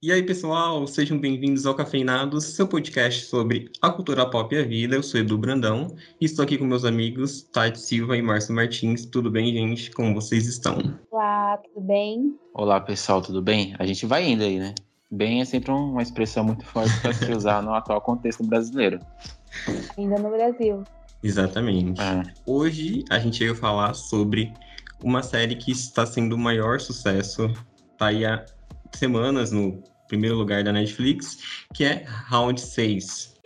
E aí, pessoal, sejam bem-vindos ao Cafeinados, seu podcast sobre a cultura pop e a vida. Eu sou Edu Brandão e estou aqui com meus amigos Tati Silva e Márcio Martins. Tudo bem, gente? Como vocês estão? Olá, tudo bem? Olá, pessoal, tudo bem? A gente vai indo aí, né? Bem é sempre uma expressão muito forte para se usar no atual contexto brasileiro. Ainda no Brasil. Exatamente. É. Hoje a gente veio falar sobre uma série que está sendo o maior sucesso, tá aí há semanas no primeiro lugar da Netflix, que é Round 6.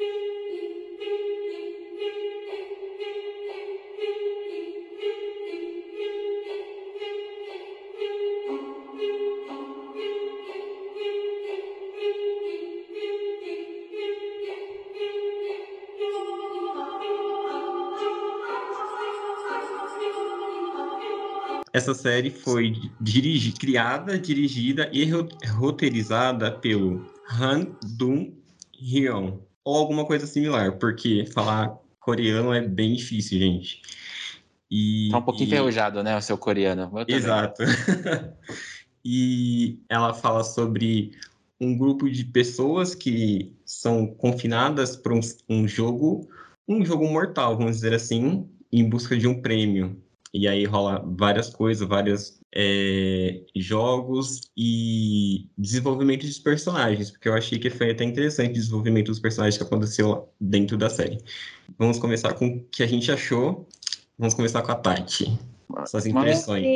Essa série foi dirigi criada, dirigida e ro- roteirizada pelo Han Dong Hyun, ou alguma coisa similar, porque falar coreano é bem difícil, gente. E, Tá um pouquinho e- enferrujado, né? O seu coreano. Exato. e ela fala sobre um grupo de pessoas que são confinadas para um, um jogo, um jogo mortal, vamos dizer assim, em busca de um prêmio. E aí rola várias coisas, vários é, jogos e desenvolvimento dos personagens, porque eu achei que foi até interessante o desenvolvimento dos personagens que aconteceu dentro da série. Vamos começar com o que a gente achou. Vamos começar com a Tati. Suas impressões.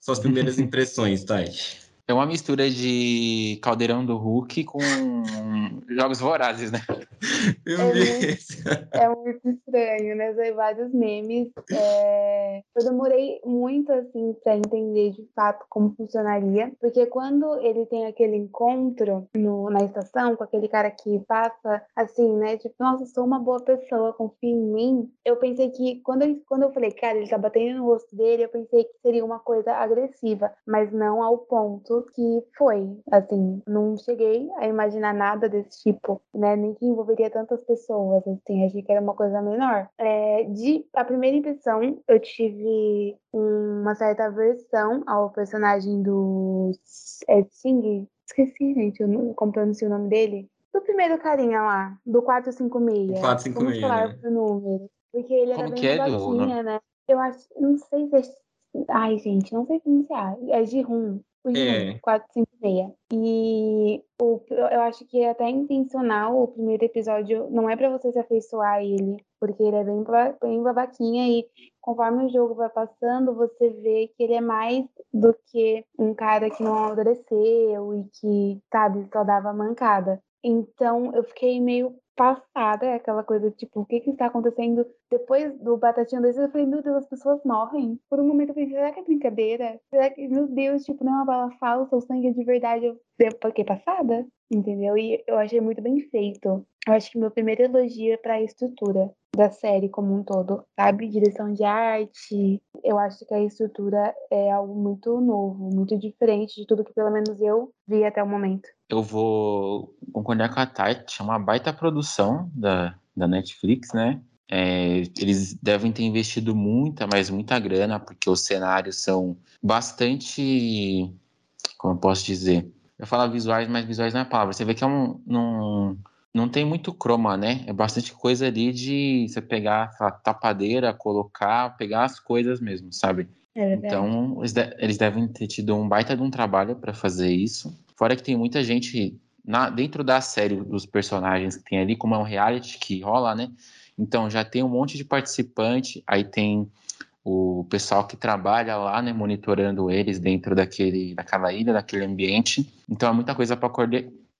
Suas primeiras impressões, Tati. É uma mistura de Caldeirão do Hulk com Jogos Vorazes, né? É muito- é muito estranho, né? Tem vários memes. É, Eu demorei muito, assim, pra entender de fato como funcionaria. Porque quando ele tem aquele encontro no- na estação com aquele cara que passa, assim, né? Tipo, nossa, sou uma boa pessoa, confia em mim. Eu pensei que, quando eu, quando eu falei, cara, ele tá batendo no rosto dele, eu pensei que seria uma coisa agressiva. Mas não ao ponto que foi. Assim, não cheguei a imaginar nada desse tipo, né? Nem que envolveria tantas pessoas, assim. Achei que era uma coisa menor. É, de a primeira impressão, eu tive uma certa aversão ao personagem do é, Sting. Esqueci, gente, eu não, como pronuncia o nome dele. Do primeiro carinha lá, do 456. 456, Vamos falar né? número. Porque ele era Como bem que é do né? Eu acho, não sei se é Ai, gente, não sei pronunciar. É Jihun. O É. Jihun, 456. E o, eu acho que é até intencional o primeiro episódio. Não é pra você se afeiçoar a ele, porque ele é bem, bem babaquinha. E conforme o jogo vai passando, você vê que ele é mais do que um cara que não amadureceu e que, sabe, só dava mancada. Então eu fiquei meio passada, aquela coisa, tipo, o que que está acontecendo? Depois do Batatinha 2, eu falei, meu Deus, as pessoas morrem. Por um momento eu pensei, será que é brincadeira? Será que, meu Deus, tipo, não é uma bala falsa, o sangue é de verdade? Eu fiquei passada, entendeu? E eu achei muito bem feito. Eu acho que meu primeiro elogio é pra estrutura da série como um todo, sabe? Direção de arte. Eu acho que a estrutura é algo muito novo, muito diferente de tudo que pelo menos eu vi até o momento. Eu vou concordar com a Tati. É uma baita produção da, da Netflix, né? É, eles devem ter investido muita, mas muita grana, porque os cenários são bastante. Como eu posso dizer? Eu falo visuais, mas visuais não é a palavra. Você vê que é um. Não, não tem muito croma, né? É bastante coisa ali de você pegar a tapadeira, colocar, pegar as coisas mesmo, sabe? É. Então, eles, de- eles devem ter tido um baita de um trabalho para fazer isso. Fora que tem muita gente na- dentro da série dos personagens que tem ali, como é um reality que rola, né? Então já tem um monte de participante, aí tem o pessoal que trabalha lá, né, monitorando eles dentro daquele, daquela ilha, daquele ambiente. Então é muita coisa para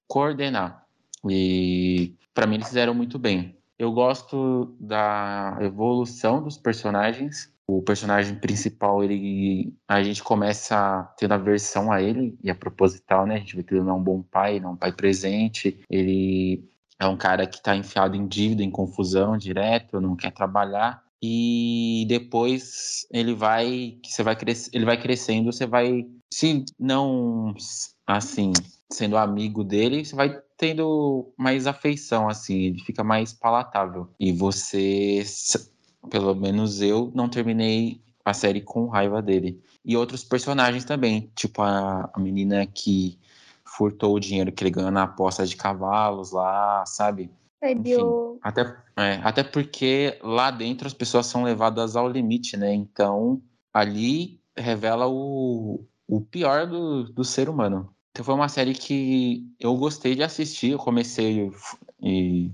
coordenar. E para mim eles fizeram muito bem. Eu gosto da evolução dos personagens. O personagem principal, ele a gente começa tendo aversão a ele, e é proposital, né? A gente vê que ele não é um bom pai, não é um pai presente. Ele é um cara que está enfiado em dívida, em confusão direto, não quer trabalhar. E depois ele vai, você vai cres, ele vai crescendo, você vai, se não assim, sendo amigo dele, você vai tendo mais afeição, assim, ele fica mais palatável. E você, pelo menos eu, não terminei a série com raiva dele. E outros personagens também, tipo a, a menina que furtou o dinheiro que ele ganhou na aposta de cavalos lá, sabe? Enfim, até, é, até porque lá dentro as pessoas são levadas ao limite, né? Então, ali revela o, o pior do, do ser humano. Então foi uma série que eu gostei de assistir. Eu comecei e,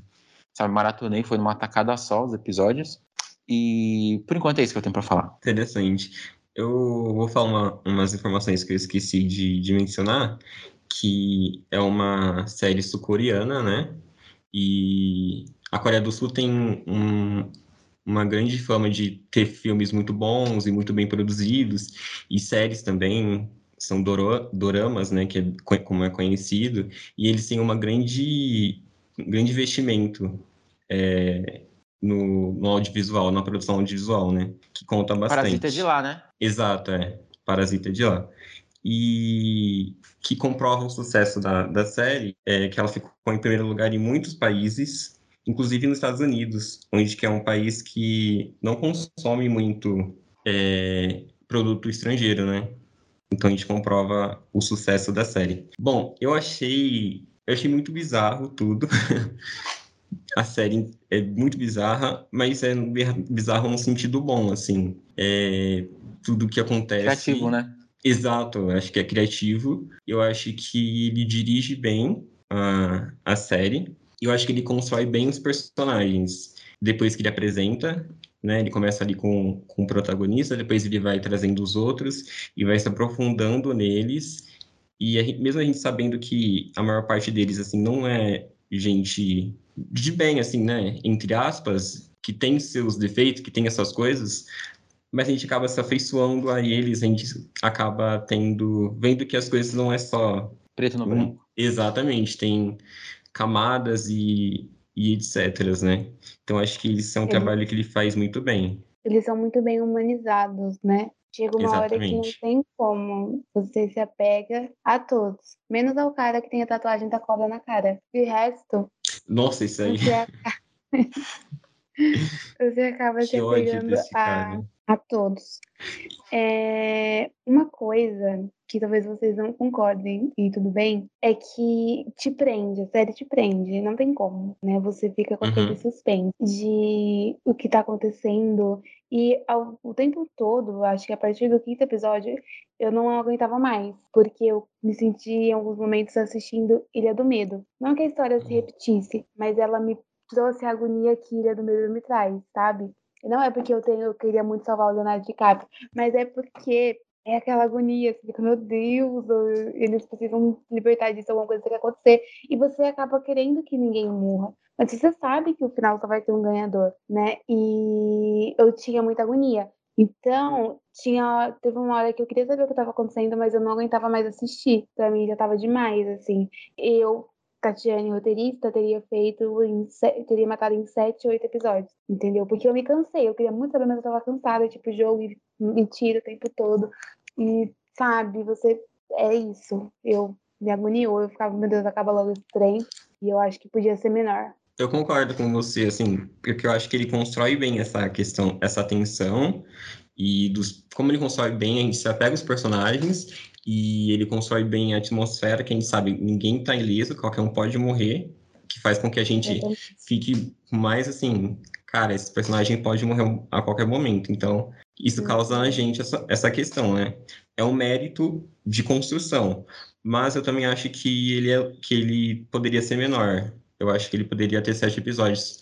sabe, maratonei, foi numa tacada só os episódios. E por enquanto é isso que eu tenho para falar. Interessante. Eu vou falar uma, umas informações que eu esqueci de, de mencionar, que é uma série sul-coreana, né? E a Coreia do Sul tem um, uma grande fama de ter filmes muito bons e muito bem produzidos, e séries também, são doro, doramas, né, que é, como é conhecido, e eles têm uma grande, um grande investimento é, no, no, audiovisual, na produção audiovisual, né, que conta bastante. Parasita de lá, né? Exato, é. Parasita de lá. E que comprova o sucesso da, da série é que ela ficou em primeiro lugar em muitos países, inclusive nos Estados Unidos, onde que é um país que não consome muito é, produto estrangeiro, né? Então a gente comprova o sucesso da série. Bom, eu achei, eu achei muito bizarro tudo. a série é muito bizarra, mas é bizarro no sentido bom, assim. É tudo que acontece. Criativo, né? Exato, eu acho que é criativo. Eu acho que ele dirige bem a, a série. Eu acho que ele constrói bem os personagens. Depois que ele apresenta, né? Ele começa ali com, com o protagonista, depois ele vai trazendo os outros e vai se aprofundando neles. E a gente, mesmo a gente sabendo que a maior parte deles, assim, não é gente de bem, assim, né? Entre aspas, que tem seus defeitos, que tem essas coisas, mas a gente acaba se afeiçoando a eles, a gente acaba tendo, vendo que as coisas não é só preto no branco. Exatamente, tem camadas e, e etc, né? Então acho que isso é um trabalho que ele faz muito bem. Eles são muito bem humanizados, né? Chega uma Exatamente. hora que não tem como você se apega a todos, menos ao cara que tem a tatuagem da cobra na cara. De resto, nossa, isso aí. Você acaba, você acaba se apegando a, a todos. É, uma coisa que talvez vocês não concordem, e tudo bem, é que te prende, a série te prende, não tem como, né? Você fica com aquele uhum. suspense de o que tá acontecendo, e ao, o tempo todo, acho que a partir do quinto episódio, eu não aguentava mais, porque eu me senti em alguns momentos assistindo Ilha do Medo. Não que a história se repetisse, mas ela me trouxe a agonia que Ilha do Medo me traz, sabe? Não é porque eu tenho, eu queria muito salvar o Leonardo DiCaprio, mas é porque é aquela agonia, você fica, meu Deus, eles precisam libertar disso, alguma coisa que acontecer, e você acaba querendo que ninguém morra. Mas você sabe que o final só vai ter um ganhador, né? E eu tinha muita agonia. Então, tinha, teve uma hora que eu queria saber o que estava acontecendo, mas eu não aguentava mais assistir. Pra mim já estava demais, assim. Eu Tatiane, roteirista, teria feito em teria matado em sete, oito episódios, entendeu? Porque eu me cansei, eu queria muito saber, mas eu tava cansada, tipo, jogo e mentira o tempo todo. E, sabe, você. É isso. Eu me agoniou, eu ficava, meu Deus, acaba logo esse trem. E eu acho que podia ser menor. Eu concordo com você, assim, porque eu acho que ele constrói bem essa questão, essa tensão, e dos, como ele constrói bem, a gente se apega aos personagens e ele constrói bem a atmosfera, que a gente sabe, ninguém tá ileso, qualquer um pode morrer, que faz com que a gente fique mais assim, cara, esse personagem pode morrer a qualquer momento. Então, isso causa na gente essa, essa questão, né? É um mérito de construção, mas eu também acho que ele, é, que ele poderia ser menor. Eu acho que ele poderia ter sete episódios.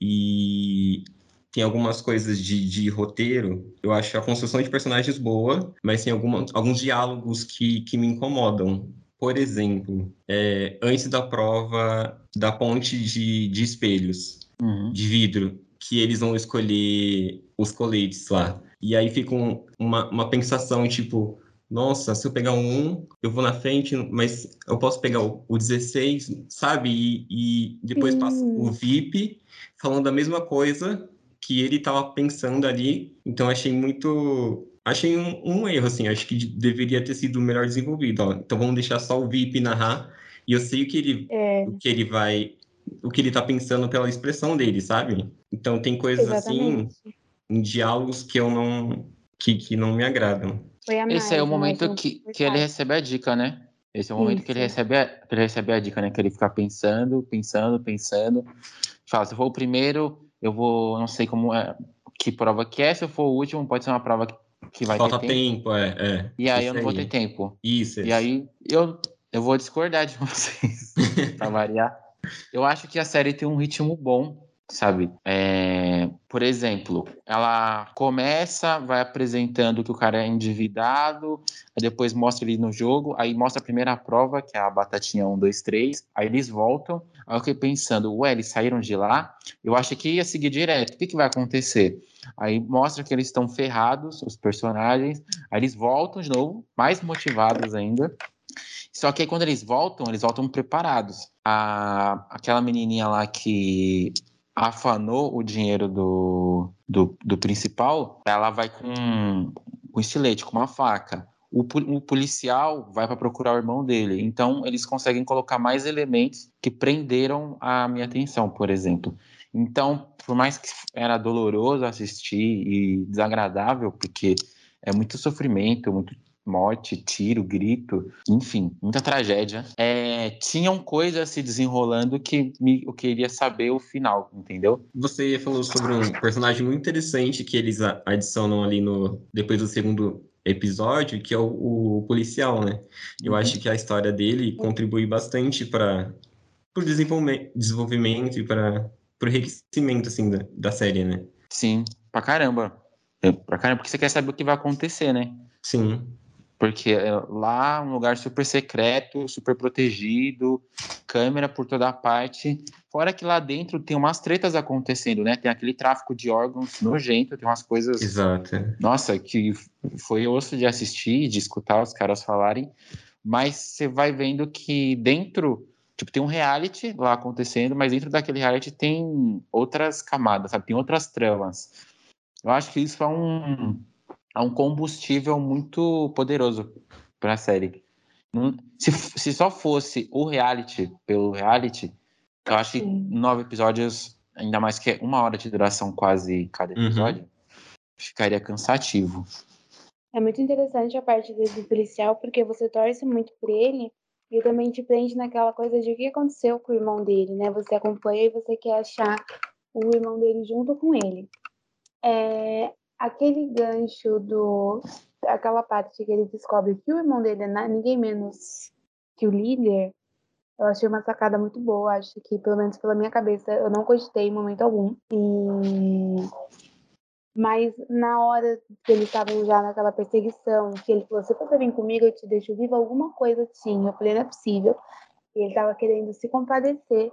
E tem algumas coisas de, de roteiro. Eu acho a construção de personagens boa, mas tem alguma, alguns diálogos que, que me incomodam. Por exemplo, é, antes da prova da ponte de, de espelhos, uhum. de vidro, que eles vão escolher os coletes lá. E aí fica um, uma, uma pensação, tipo, nossa, se eu pegar um, eu vou na frente, mas eu posso pegar o, o 16, sabe? E, e depois passa o VIP falando a mesma coisa que ele estava pensando ali. Então achei muito. Achei um, um, erro, assim. Acho que deveria ter sido melhor desenvolvido. Ó. Então vamos deixar só o VIP narrar. E eu sei o que ele, é. o que ele vai. O que ele está pensando pela expressão dele, sabe? Então tem coisas assim, Exatamente. assim em diálogos que eu não. que, que não me agradam. Esse é o momento que, que ele recebe a dica, né? Esse é o momento Isso. que ele recebe a, que ele recebe a dica, né? Que ele fica pensando, pensando, pensando. Fala, se eu for o primeiro, eu vou, não sei como é, que prova que é. Se eu for o último, pode ser uma prova que, vai Falta ter tempo. tempo, é, é. E aí eu não vou ter tempo. Isso, E isso. aí eu, eu vou discordar de vocês, pra variar. Eu acho que a série tem um ritmo bom, sabe? É, por exemplo, ela começa, vai apresentando que o cara é endividado, aí depois mostra ele no jogo, aí mostra a primeira prova, que é a batatinha 1, 2, 3, aí eles voltam, aí eu fiquei pensando, ué, eles saíram de lá? Eu achei que ia seguir direto, o que, que vai acontecer? Aí mostra que eles estão ferrados, os personagens, aí eles voltam de novo, mais motivados ainda, só que aí quando eles voltam, eles voltam preparados. A, aquela menininha lá que afanou o dinheiro do, do, do principal, ela vai com, com estilete, com uma faca. O, o policial vai para procurar o irmão dele. Então, eles conseguem colocar mais elementos que prenderam a minha atenção, por exemplo. Então, por mais que era doloroso assistir e desagradável, porque é muito sofrimento, muito morte, tiro, grito, enfim, muita tragédia. É, tinham coisas se desenrolando que me, eu queria saber o final, entendeu? Você falou sobre um personagem muito interessante que eles adicionam ali no depois do segundo episódio, que é o, o policial, né? Eu Uhum. acho que a história dele contribui bastante para o desenvolvimento, e para o enriquecimento assim da, da série, né? Sim, pra caramba. É, pra caramba, porque você quer saber o que vai acontecer, né? Sim. Porque é lá um lugar super secreto, super protegido, câmera por toda parte. Fora que lá dentro tem umas tretas acontecendo, né? Tem aquele tráfico de órgãos nojento, tem umas coisas Exato. Nossa, que foi osso de assistir, de escutar os caras falarem, mas você vai vendo que dentro, tipo, tem um reality lá acontecendo, mas dentro daquele reality tem outras camadas, sabe? Tem outras tramas. Eu acho que isso é um, é um combustível muito poderoso para a série. Não- Se, se só fosse o reality pelo reality, eu acho que nove episódios, ainda mais que é uma hora de duração quase cada Uhum. episódio, ficaria cansativo. É muito interessante a parte do policial, porque você torce muito por ele e também te prende naquela coisa de o que aconteceu com o irmão dele, né? Você acompanha e você quer achar o irmão dele junto com ele. É, aquele gancho do. aquela parte que ele descobre que o irmão dele é ninguém menos que o líder, eu achei uma sacada muito boa. Acho que, pelo menos pela minha cabeça, eu não cogitei em momento algum. E mas na hora que eles estavam já naquela perseguição, que ele falou: se você vir comigo, eu te deixo viva, alguma coisa tinha. Eu falei: não é possível. E ele estava querendo se compadecer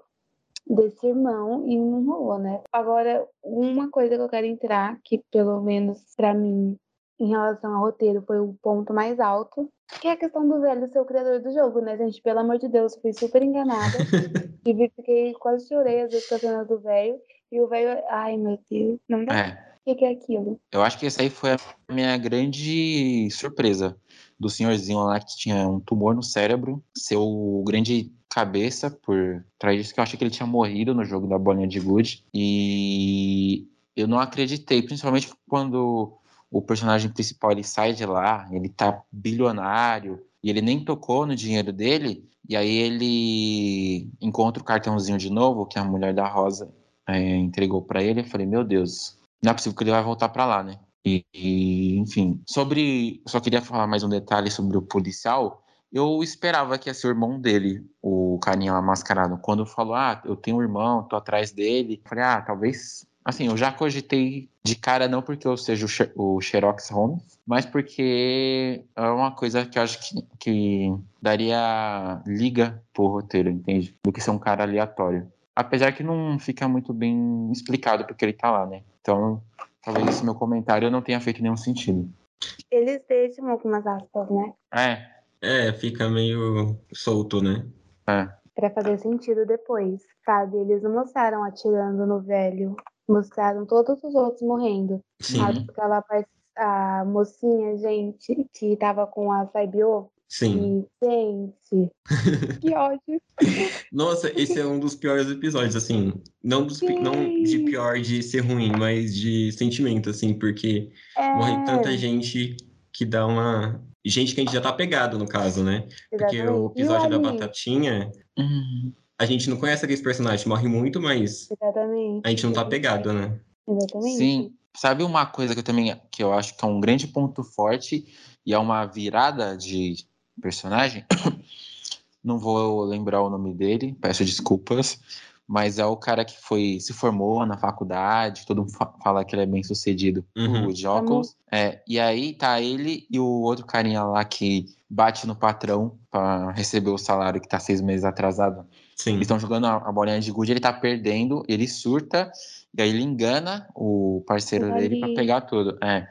desse irmão e não rolou, né? Agora, uma coisa que eu quero entrar, que pelo menos pra mim, em relação ao roteiro, foi o ponto mais alto, que é a questão do velho ser o criador do jogo, né, gente? Pelo amor de Deus, eu fui super enganada. e fiquei quase chorei às vezes com a cena do velho. E o velho, ai meu Deus, não dá. É, O que, que é aquilo? eu acho que essa aí foi a minha grande surpresa do senhorzinho lá que tinha um tumor no cérebro, ser o grande cabeça por trás disso, que eu achei que ele tinha morrido no jogo da bolinha de gude. E eu não acreditei, principalmente quando o personagem principal ele sai de lá, ele tá bilionário e ele nem tocou no dinheiro dele. E aí ele encontra o cartãozinho de novo que a mulher da Rosa é, entregou para ele. Eu falei, meu Deus, não é possível que ele vai voltar para lá, né? E, e, enfim, sobre. Só queria falar mais um detalhe sobre o policial. Eu esperava que ia ser o irmão dele, o carinha lá mascarado. Quando falou, ah, eu tenho um irmão, tô atrás dele. Falei, ah, talvez. Assim, eu já cogitei de cara, não porque eu seja o Xerox Holmes, mas porque é uma coisa que eu acho que, que daria liga pro roteiro, entende? Do que ser um cara aleatório. Apesar que não fica muito bem explicado porque ele tá lá, né? Então, talvez esse meu comentário não tenha feito nenhum sentido. Eles deixam algumas aspas, né? É, É, fica meio solto, né? é. Pra fazer sentido depois, sabe? Eles não mostraram atirando no velho, mostraram todos os outros morrendo. Sim, Aquela parte, a mocinha, gente, que tava com a Saibio. Sim. E, gente, que ódio. Nossa, esse é um dos piores episódios, assim. Não, dos, pi- não de Sim. pior de ser ruim, mas de sentimento, assim, porque É, morre tanta gente que dá uma. Gente que a gente já tá pegado, no caso, né? Porque Exatamente. o episódio E da? Batatinha, Uhum. a gente não conhece aqueles personagens, morre muito, mas Exatamente. a gente não tá pegado, né? Exatamente. Sim. Sabe uma coisa que eu também que eu acho que é um grande ponto forte e é uma virada de personagem? Não vou lembrar o nome dele, peço desculpas, mas é o cara que foi se formou na faculdade, todo mundo fa- fala que ele é bem sucedido, Uhum. o de óculos. É, e aí tá ele e o outro carinha lá que bate no patrão para receber o salário que tá seis meses atrasado. Sim. Eles estão jogando a, a bolinha de gude, ele tá perdendo, ele surta, e aí ele engana o parceiro O dele pra Ali. pegar tudo. É.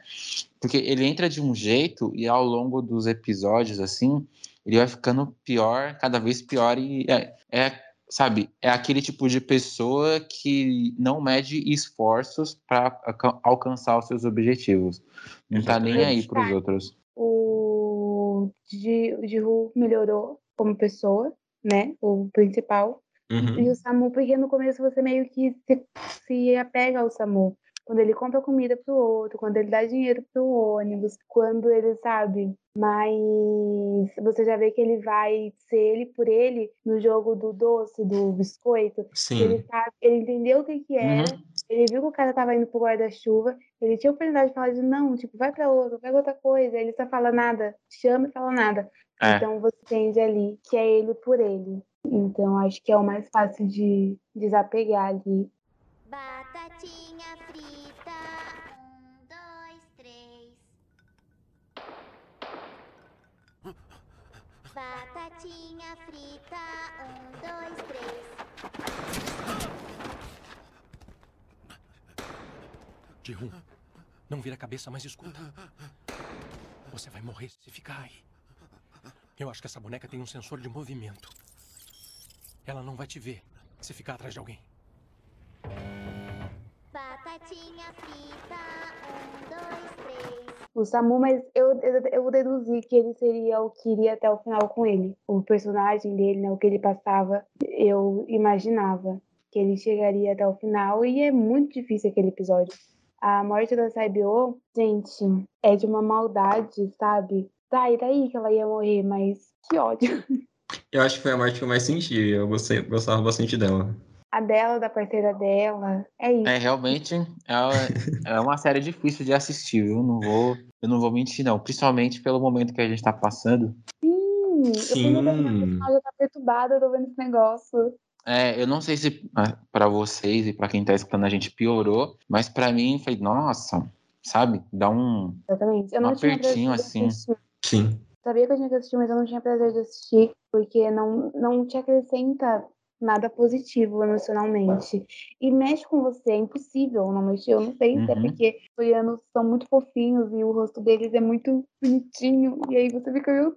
Porque ele entra de um jeito e ao longo dos episódios, assim, ele vai ficando pior, cada vez pior, e é, é, sabe, é aquele tipo de pessoa que não mede esforços para alcançar os seus objetivos. Não tá nem aí Exatamente. pros outros. O Jihu melhorou como pessoa, né? O principal. Uhum. E o Samu, porque no começo você meio que se, se apega ao Samu. Quando ele compra comida pro outro, quando ele dá dinheiro pro ônibus, quando ele sabe. Mas você já vê que ele vai ser ele por ele no jogo do doce, do biscoito. Ele Sim. sabe, ele entendeu o que que era, ele viu que o cara tava indo pro guarda-chuva, ele tinha a oportunidade de falar de não, tipo, vai pra outro, pega outra coisa, ele só fala nada, chama e fala nada. É. Então você entende ali que é ele por ele. Então acho que é o mais fácil de desapegar ali. Batatinha Batatinha frita, um, dois, três. Jihun, não vira a cabeça, mas escuta. Você vai morrer se ficar aí. Eu acho que essa boneca tem um sensor de movimento. Ela não vai te ver se ficar atrás de alguém. Batatinha frita, um, dois, três. O Samu, mas eu, eu, eu deduzi que ele seria o que iria até o final com ele. O personagem dele, né, o que ele passava, eu imaginava que ele chegaria até o final e é muito difícil aquele episódio. A morte da Saibyo, gente, é de uma maldade, sabe? Tá, e daí que ela ia morrer, mas que ódio. Eu acho que foi a morte que eu mais senti. Eu gostei, gostava bastante dela. A dela, da parceira dela, é isso. É, realmente é, é uma série difícil de assistir, viu? Não vou, eu não vou mentir, não. Principalmente pelo momento que a gente tá passando. Sim, eu fui no Sim. já tá perturbada, eu tô vendo esse negócio. É, eu não sei se ah, pra vocês e pra quem tá escutando a gente piorou, mas pra mim foi, nossa, sabe? Dá um. Exatamente. Eu Um apertinho, assim. Sim. Sabia que eu tinha que assistir, mas eu não tinha prazer de assistir, porque não, não te acrescenta nada positivo emocionalmente. E mexe com você, é impossível não mexer. Eu não sei se é Uhum. porque os coreanos são muito fofinhos e o rosto deles é muito bonitinho, e aí você fica, Deus,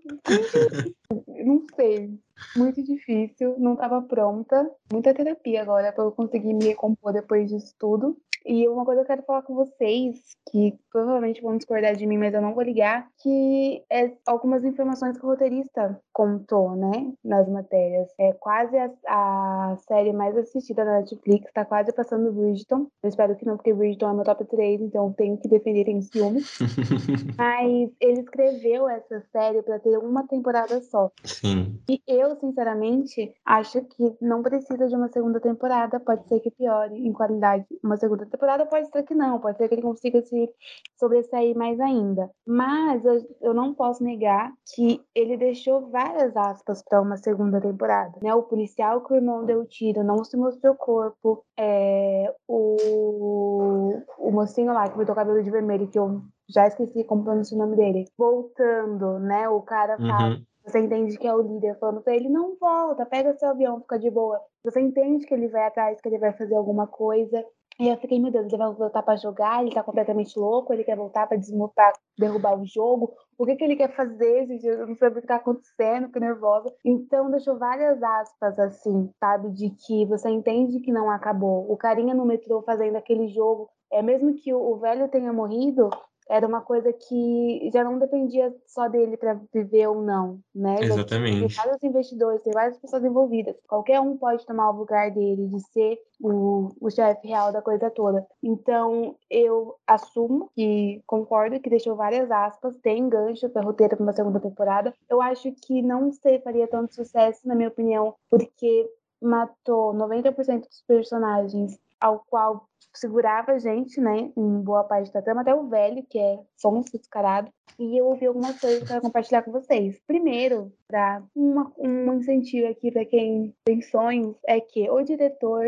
não sei. Muito difícil, não estava pronta. Muita terapia agora para eu conseguir me recompor depois disso tudo. E uma coisa que eu quero falar com vocês, que provavelmente vão discordar de mim, mas eu não vou ligar, que é algumas informações que o roteirista contou, né, nas matérias. É quase a, a série mais assistida da Netflix, tá quase passando Bridgeton. Eu espero que não, porque Bridgeton é meu top 3, então tenho que defender em ciúme. Mas ele escreveu essa série para ter uma temporada só. Sim. E eu, sinceramente, acho que não precisa de uma segunda temporada. Pode ser que piore em qualidade uma segunda temporada, pode ser que não. Pode ser que ele consiga se sobressair mais ainda. Mas eu, eu não posso negar que ele deixou várias aspas para uma segunda temporada. Né? O policial que o irmão deu tiro não se mostrou corpo. É, o, o mocinho lá que botou o cabelo de vermelho, que eu já esqueci como pronuncia o nome dele. Voltando, né? O cara fala. Uhum. Você entende que é o líder falando pra ele, não volta, pega seu avião, fica de boa. Você entende que ele vai atrás, que ele vai fazer alguma coisa. E eu fiquei, meu Deus, ele vai voltar pra jogar, ele tá completamente louco, ele quer voltar pra desmontar, derrubar o jogo. O que que ele quer fazer, gente? Eu não sei o que tá acontecendo, fico nervosa. Então deixou várias aspas, assim, sabe? De que você entende que não acabou. O carinha no metrô fazendo aquele jogo, é mesmo que o, o velho tenha morrido, era uma coisa que já não dependia só dele para viver ou não, né? Exatamente. Tem vários investidores, tem várias pessoas envolvidas. Qualquer um pode tomar o lugar dele, de ser o, o chefe real da coisa toda. Então, eu assumo que concordo que deixou várias aspas, tem gancho para roteiro para uma segunda temporada. Eu acho que não sei, faria tanto sucesso, na minha opinião, porque matou 90% dos personagens ao qual segurava a gente, né, em boa parte da trama, até o velho, que é sonso descarado. E eu ouvi algumas coisas para compartilhar com vocês. Primeiro, para um incentivo aqui para quem tem sonhos, é que o diretor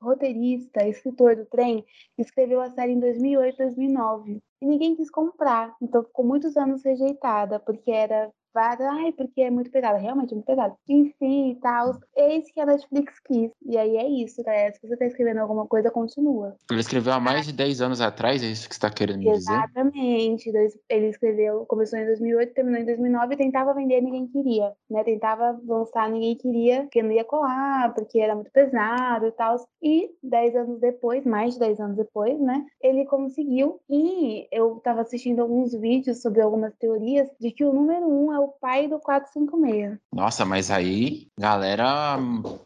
roteirista, escritor do trem, escreveu a série em 2008, 2009. E ninguém quis comprar, então ficou muitos anos rejeitada, porque era várias, ai, porque é muito pesado, realmente é muito pesado. Enfim, e tal. Eis que a Netflix quis. E aí é isso, galera. Se você tá escrevendo alguma coisa, continua. Ele escreveu há mais de 10 anos atrás, é isso que você está querendo me dizer? Exatamente. Ele escreveu, começou em 2008, terminou em 2009 e tentava vender, ninguém queria, né? Tentava lançar, ninguém queria, porque não ia colar, porque era muito pesado e tal. E 10 anos depois, mais de 10 anos depois, né? Ele conseguiu. E eu tava assistindo alguns vídeos sobre algumas teorias de que o número 1 é o pai do 456. Nossa, mas aí, galera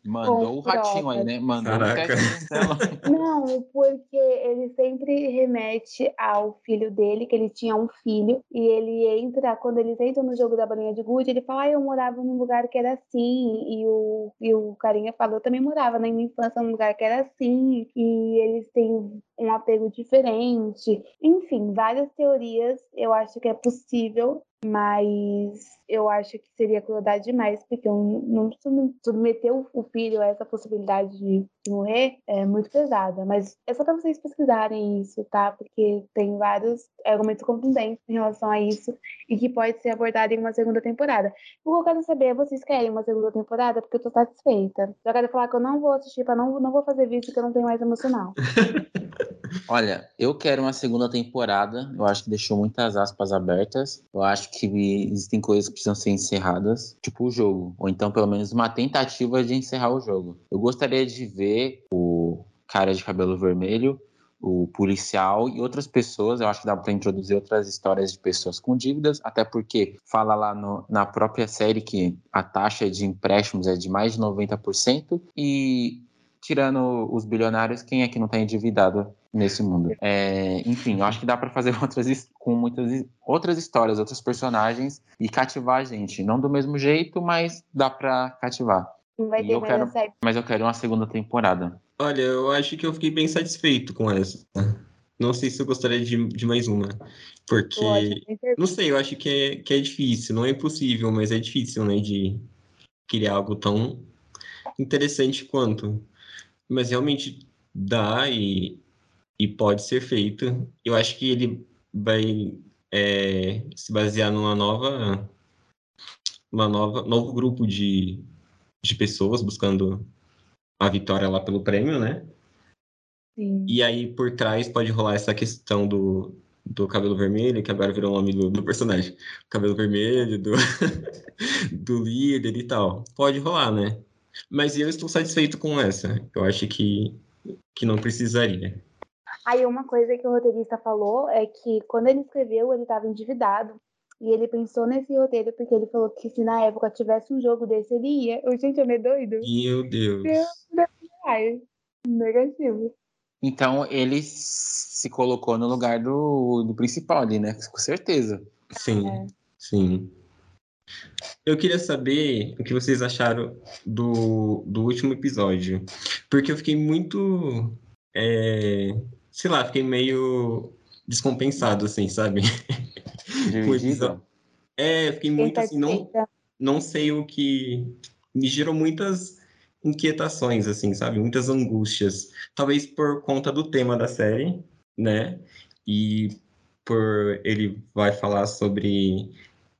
mandou o ratinho aí, provas. né? Mandou Caraca. o. Não, porque ele sempre remete ao filho dele, que ele tinha um filho, e ele entra, quando eles entram no jogo da bolinha de gude, ele fala, ah, eu morava num lugar que era assim, e o, e o carinha falou, eu também morava na minha infância num lugar que era assim, e eles têm um apego diferente. Enfim, várias teorias, eu acho que é possível, mas eu acho que seria crueldade demais, porque não sub- submeter o filho a essa possibilidade de, de morrer é muito pesada. Mas é só para vocês pesquisarem isso, tá? Porque tem vários argumentos contundentes em relação a isso e que pode ser abordado em uma segunda temporada. O que eu quero saber é, vocês querem uma segunda temporada? Porque eu tô satisfeita. Eu quero falar que eu não vou assistir, pra não, não vou fazer vídeo que eu não tenho mais emocional. Olha, eu quero uma segunda temporada. Eu acho que deixou muitas aspas abertas. Eu acho que existem coisas que precisam ser encerradas, tipo o jogo. Ou então, pelo menos, uma tentativa de encerrar o jogo. Eu gostaria de ver o cara de cabelo vermelho, o policial e outras pessoas. Eu acho que dá para introduzir outras histórias de pessoas com dívidas, até porque fala lá no- na própria série que a taxa de empréstimos é de mais de 90%. E tirando os bilionários, quem é que não está endividado nesse mundo? É, enfim, eu acho que dá para fazer outras com muitas outras histórias, outros personagens e cativar a gente. Não do mesmo jeito, mas dá para cativar. Vai E ter eu quero-. Mas eu quero uma segunda temporada. Olha, eu acho que eu fiquei bem satisfeito com essa. Não sei se eu gostaria de, de mais uma. Porque, não sei, eu acho que é, que é difícil. Não é impossível, mas é difícil, né? De criar algo tão interessante quanto. Mas realmente dá e, e pode ser feito. Eu acho que ele vai é, se basear numa nova. Uma nova, novo grupo de, de pessoas buscando a vitória lá pelo prêmio, né? Sim. E aí, por trás, pode rolar essa questão do, do cabelo vermelho, que agora virou o nome do, do personagem. Cabelo vermelho, do, do líder e tal. Pode rolar, né? Mas eu estou satisfeito com essa. Eu acho que, que não precisaria. Aí uma coisa que o roteirista falou é que quando ele escreveu, ele estava endividado. E ele pensou nesse roteiro porque ele falou que se na época tivesse um jogo desse, ele ia. Eu, gente, eu me doido. Meu Deus. Ai, negativo. Então ele se colocou no lugar do, do principal ali, né? Com certeza. Sim, É. sim. Eu queria saber o que vocês acharam do, do último episódio. Porque eu fiquei muito. é, sei lá, fiquei meio descompensado, assim, sabe? Dividido. É, fiquei muito assim, não, não sei o que. Me gerou muitas inquietações, assim, sabe? Muitas angústias. Talvez por conta do tema da série, né? E por ele vai falar sobre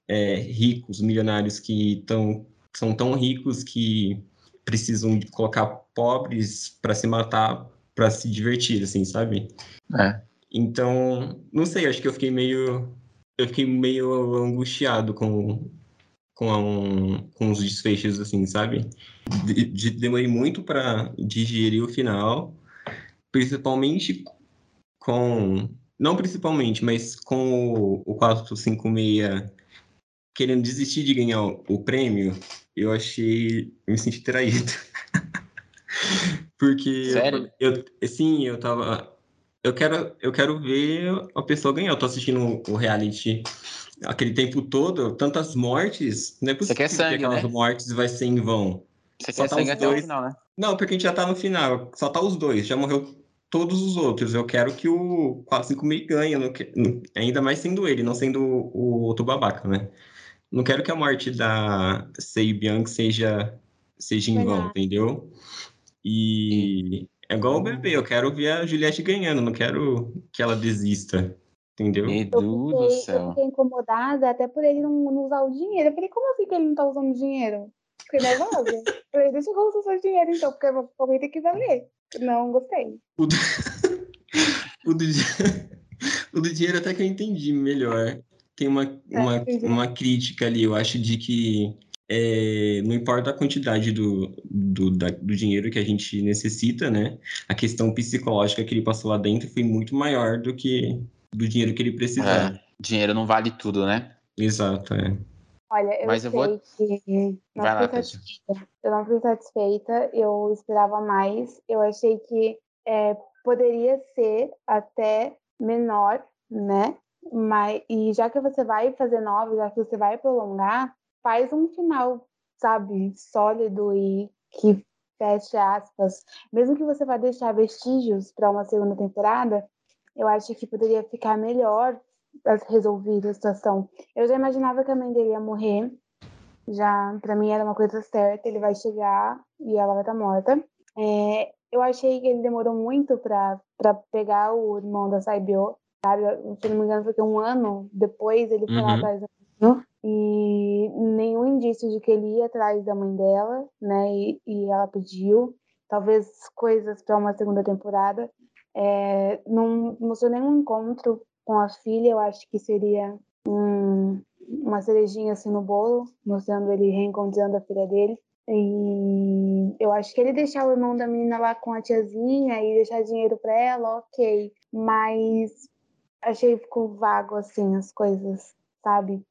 é, ricos, milionários que tão, são tão ricos que precisam de colocar pobres para se matar, para se divertir, assim, sabe? É. Então, não sei, acho que eu fiquei meio. Eu fiquei meio angustiado com, com, um- com os desfechos, assim, sabe? De, de- demorei muito para digerir o final, principalmente com não principalmente, mas com o, o 456 querendo desistir de ganhar o, o prêmio, eu achei. Eu me senti traído. Porque. Sério? Eu, eu, sim, eu tava. Eu quero, eu quero ver a pessoa ganhar. Eu tô assistindo o reality aquele tempo todo, tantas mortes. Não é possível quer sangue, que aquelas né? mortes vai ser em vão. Você Só quer tá sangue os até o dois. final, né? Não, porque a gente já tá no final. Só tá os dois. Já morreu todos os outros. Eu quero que o 456 ganhe. não que- Ainda mais sendo ele, não sendo o, o outro babaca, né? Não quero que a morte da Sei Bianca seja, seja em vão, entendeu? E é igual o bebê. Eu quero ver a Juliette ganhando. Não quero que ela desista. Entendeu? Eu Edu do fiquei, eu céu. fiquei incomodada até por ele não, não usar o dinheiro. Eu falei, como assim que ele não tá usando dinheiro? Fiquei nervosa. Eu falei, deixa eu usar o seu dinheiro então, porque mim tem que valer. Não gostei. O do... o do o do dinheiro até que eu entendi melhor. Tem uma, uma, entendi. uma crítica ali, eu acho, de que é, não importa a quantidade do, do, da- do dinheiro que a gente necessita, né? A questão psicológica que ele passou lá dentro foi muito maior do que do dinheiro que ele precisava. É, dinheiro não vale tudo, né? Exato, é. Olha, eu Mas eu vou- que não Vai lá, satisfeita. Eu não fui satisfeita, eu esperava mais. Eu achei que é, poderia ser até menor, né? Mas, e já que você vai fazer nove, já que você vai prolongar, faz um final, sabe, sólido e que feche aspas. Mesmo que você vá deixar vestígios para uma segunda temporada, eu acho que poderia ficar melhor resolvida a situação. Eu já imaginava que a mãe dele ia morrer. Já, pra mim, era uma coisa certa. Ele vai chegar e ela vai estar morta. É, eu achei que ele demorou muito pra pegar o irmão da Saibyo, sabe? Se não me engano, foi um ano depois ele foi lá Uhum. atrás da E nenhum indício de que ele ia atrás da mãe dela, né? E, e ela pediu. Talvez coisas para uma segunda temporada. É, não mostrou nenhum encontro com a filha, eu acho que seria um- uma cerejinha assim no bolo, mostrando ele reencontrando a filha dele. E eu acho que ele deixar o irmão da menina lá com a tiazinha e deixar dinheiro pra ela, ok. Mas achei que ficou vago assim as coisas, sabe?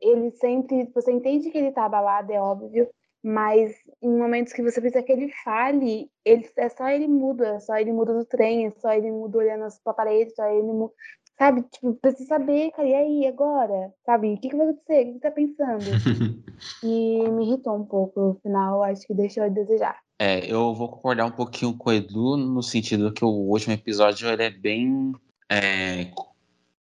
Ele sempre. Você entende que ele tá abalado, é óbvio, mas em momentos que você precisa que ele fale, ele, é só ele muda, é só ele muda do trem, é só ele muda olhando pra parede, só ele muda. Sabe, tipo, precisa saber, cara, e aí, agora? Sabe, o que, que vai acontecer? O que, que tá pensando? E me irritou um pouco no final, acho que deixou a desejar. É, eu vou concordar um pouquinho com o Edu no sentido que o último episódio ele é bem é,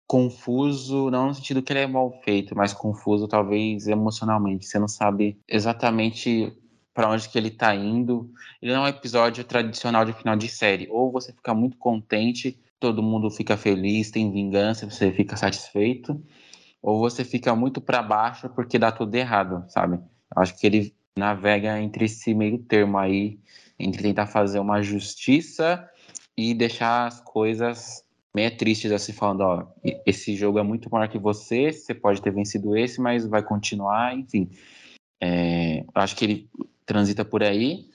confuso, não no sentido que ele é mal feito, mas confuso talvez emocionalmente. Você não sabe exatamente para onde que ele tá indo. Ele não é um episódio tradicional de final de série. Ou você fica muito contente, todo mundo fica feliz, tem vingança, você fica satisfeito, ou você fica muito para baixo porque dá tudo errado, sabe? Eu acho que ele navega entre esse meio termo aí, entre tentar fazer uma justiça e deixar as coisas meio tristes assim, falando, ó, esse jogo é muito maior que você, você pode ter vencido esse, mas vai continuar, enfim. É, acho que ele transita por aí.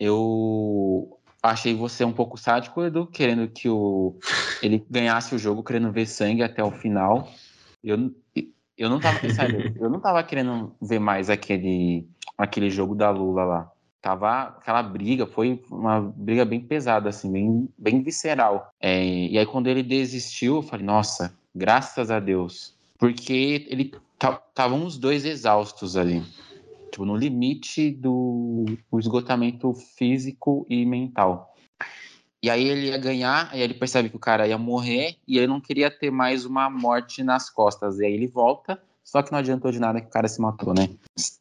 Eu achei você um pouco sádico, Edu, querendo que o, ele ganhasse o jogo, querendo ver sangue até o final. Eu, eu não tava, sério, eu não tava querendo ver mais aquele, aquele jogo da Lula lá. Tava aquela briga, foi uma briga bem pesada, assim, bem, bem visceral. É, e aí quando ele desistiu, eu falei, nossa, graças a Deus. Porque ele estavam os dois exaustos ali. Tipo, no limite do o esgotamento físico e mental. E aí ele ia ganhar, aí ele percebe que o cara ia morrer e ele não queria ter mais uma morte nas costas. E aí ele volta, só que não adiantou de nada que o cara se matou, né?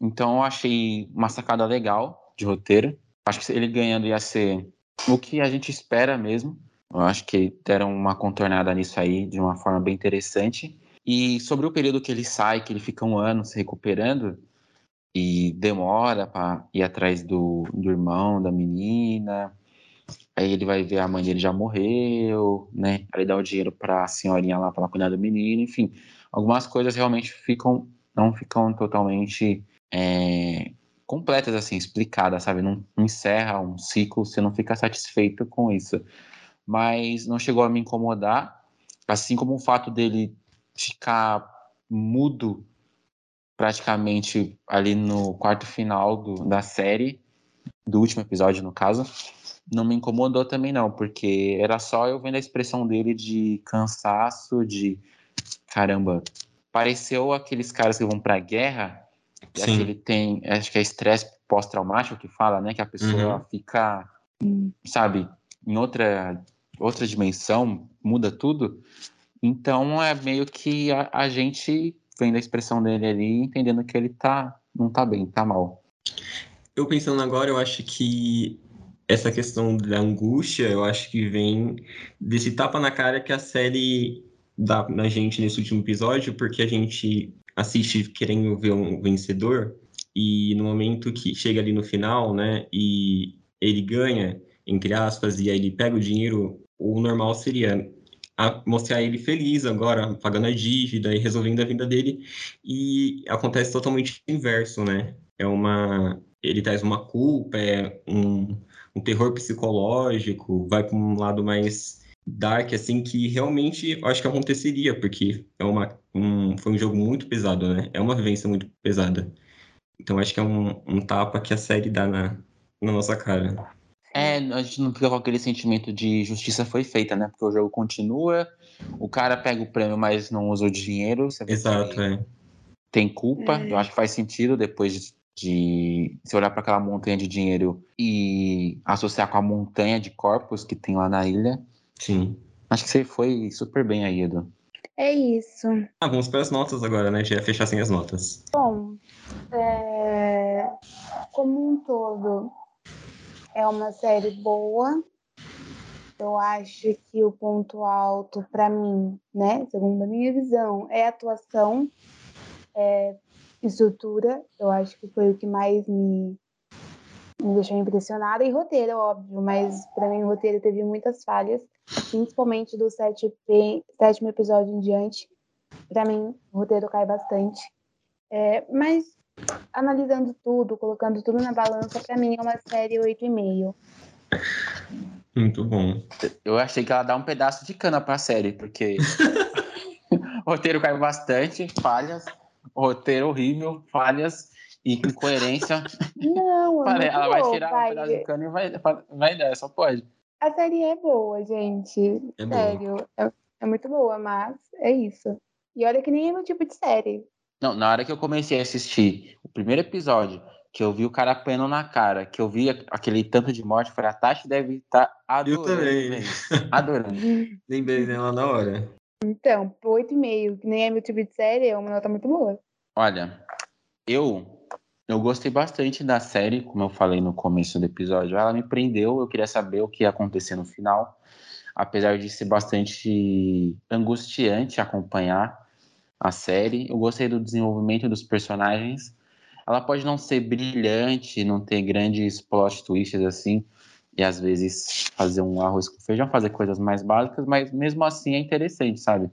Então eu achei uma sacada legal de roteiro. Acho que ele ganhando ia ser o que a gente espera mesmo. Eu acho que deram uma contornada nisso aí de uma forma bem interessante. E sobre o período que ele sai, que ele fica um ano se recuperando e demora para ir atrás do, do irmão da menina. Aí ele vai ver a mãe dele já morreu, né? Aí dá o dinheiro para a senhorinha lá para cuidar do menino, enfim. Algumas coisas realmente ficam não ficam totalmente é, completas assim, explicadas, sabe? Não, não encerra um ciclo, você não fica satisfeito com isso. mas não chegou a me incomodar. Assim como o fato dele ficar mudo praticamente ali no quarto final do, da série, do último episódio, no caso, não me incomodou também não, porque era só eu vendo a expressão dele de cansaço, de caramba, pareceu aqueles caras que vão pra guerra, Sim. aquele tem, acho que é estresse pós-traumático que fala, né, que a pessoa Uhum. fica, sabe, em outra outra dimensão, muda tudo. Então é meio que a, a gente vendo a expressão dele ali, entendendo que ele tá não tá bem, tá mal. Eu pensando agora, eu acho que essa questão da angústia, eu acho que vem desse tapa na cara que a série dá na gente nesse último episódio, porque a gente assiste querendo ver um vencedor, e no momento que chega ali no final, né, e ele ganha, entre aspas, e aí ele pega o dinheiro, o normal seria mostrar ele feliz agora, pagando a dívida e resolvendo a vida dele, e acontece totalmente o inverso, né? É uma ele traz uma culpa, é um, um terror psicológico, vai para um lado mais dark, assim, que realmente eu acho que aconteceria, porque é uma, um, foi um jogo muito pesado, né? É uma vivência muito pesada. Então acho que é um, um tapa que a série dá na, na nossa cara. É, a gente não fica com aquele sentimento de justiça foi feita, né? Porque o jogo continua, o cara pega o prêmio, mas não usa o dinheiro. Você vê Exato, que é. tem culpa. É. Eu acho que faz sentido depois de, de se olhar para aquela montanha de dinheiro e associar com a montanha de corpos que tem lá na ilha. Sim. Acho que você foi super bem aí, Edu. É isso. Ah, vamos para as notas agora, né? Já ia fechar sem as notas. Bom, é, como um todo, é uma série boa. Eu acho que o ponto alto para mim, né, segundo a minha visão, é a atuação, é estrutura. Eu acho que foi o que mais me, me deixou impressionada. E roteiro, óbvio, mas para mim o roteiro teve muitas falhas, principalmente do sétimo episódio em diante. Para mim, o roteiro cai bastante. É, mas analisando tudo, colocando tudo na balança, pra mim é uma série 8,5. Muito bom. Eu achei que ela dá um pedaço de cana pra série, porque o roteiro caiu bastante, falhas, roteiro horrível, falhas e incoerência. Não, Falei, ela vai tirar um pedaço de cana e vai, vai dar, só pode. A série é boa, gente. É boa. Sério. É, é muito boa, mas é isso. E olha que nem é meu tipo de série. Não, na hora que eu comecei a assistir o primeiro episódio, que eu vi o cara apanhando na cara, que eu vi aquele tanto de morte, eu falei, a Tati deve estar adorando. também. ver isso. Adorando. Lembrei dela na hora. Então, 8,5, que nem é meu tipo de série, é uma nota muito boa. Olha, eu eu gostei bastante da série, como eu falei no começo do episódio. Ela me prendeu, eu queria saber o que ia acontecer no final, apesar de ser bastante angustiante acompanhar a série. Eu gostei do desenvolvimento dos personagens. Ela pode não ser brilhante, não ter grandes plot twists assim, e às vezes fazer um arroz com feijão, fazer coisas mais básicas, mas mesmo assim é interessante, sabe?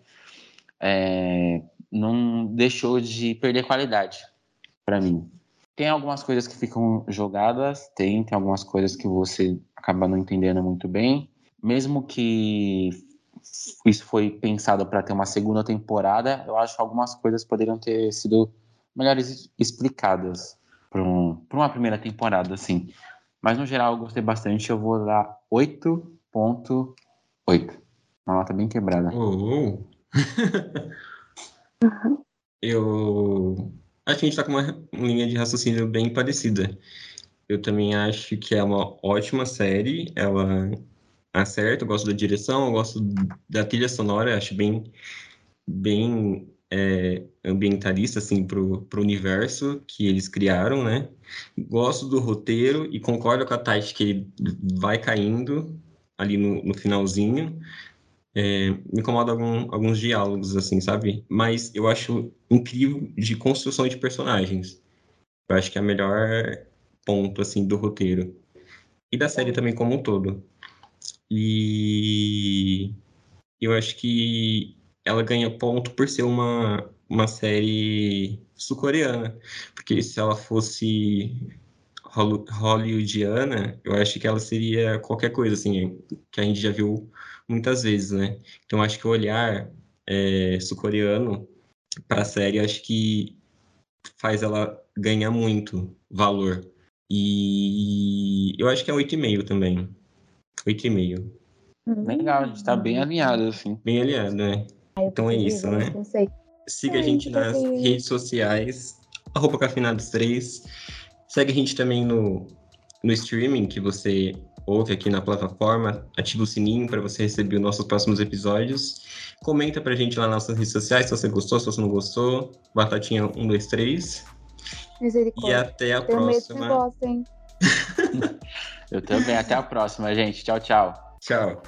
É, não deixou de perder qualidade para mim. Tem algumas coisas que ficam jogadas, tem, tem algumas coisas que você acaba não entendendo muito bem. Mesmo que isso foi pensado para ter uma segunda temporada, eu acho que algumas coisas poderiam ter sido melhores explicadas para um, uma primeira temporada, assim. Mas no geral eu gostei bastante, eu vou dar 8.8. Uma nota bem quebrada. Oh. Eu acho que a gente tá com uma linha de raciocínio bem parecida. Eu também acho que é uma ótima série. Ela acerta, eu gosto da direção, eu gosto da trilha sonora, acho bem, bem é, ambientalista, assim, pro, pro universo que eles criaram, né? Gosto do roteiro e concordo com a Tati que ele vai caindo ali no, no finalzinho. É, me incomoda algum- alguns diálogos, assim, sabe? Mas eu acho incrível de construção de personagens. Eu acho que é o melhor ponto, assim, do roteiro. E da série também como um todo. E eu acho que ela ganha ponto por ser uma, uma série sul-coreana. Porque se ela fosse hollywoodiana, eu acho que ela seria qualquer coisa, assim, que a gente já viu muitas vezes, né? Então, acho que o olhar é, sul-coreano para a série, acho que faz ela ganhar muito valor. E eu acho que é 8,5 também. 8,5. Legal, a gente tá bem alinhado, assim. Bem aliado, né? Então é isso, né? Não sei. Siga a gente nas redes sociais, arroba Cafinados 3. Segue a gente também no, no streaming que você ouve aqui na plataforma. Ativa o sininho para você receber os nossos próximos episódios. Comenta pra gente lá nas nossas redes sociais se você gostou, se você não gostou. Batatinha 1, 2, 3. E Misericórdia. até a Tenho medo desse próxima. hein? Eu também. Até a próxima, gente. Tchau, tchau. Tchau.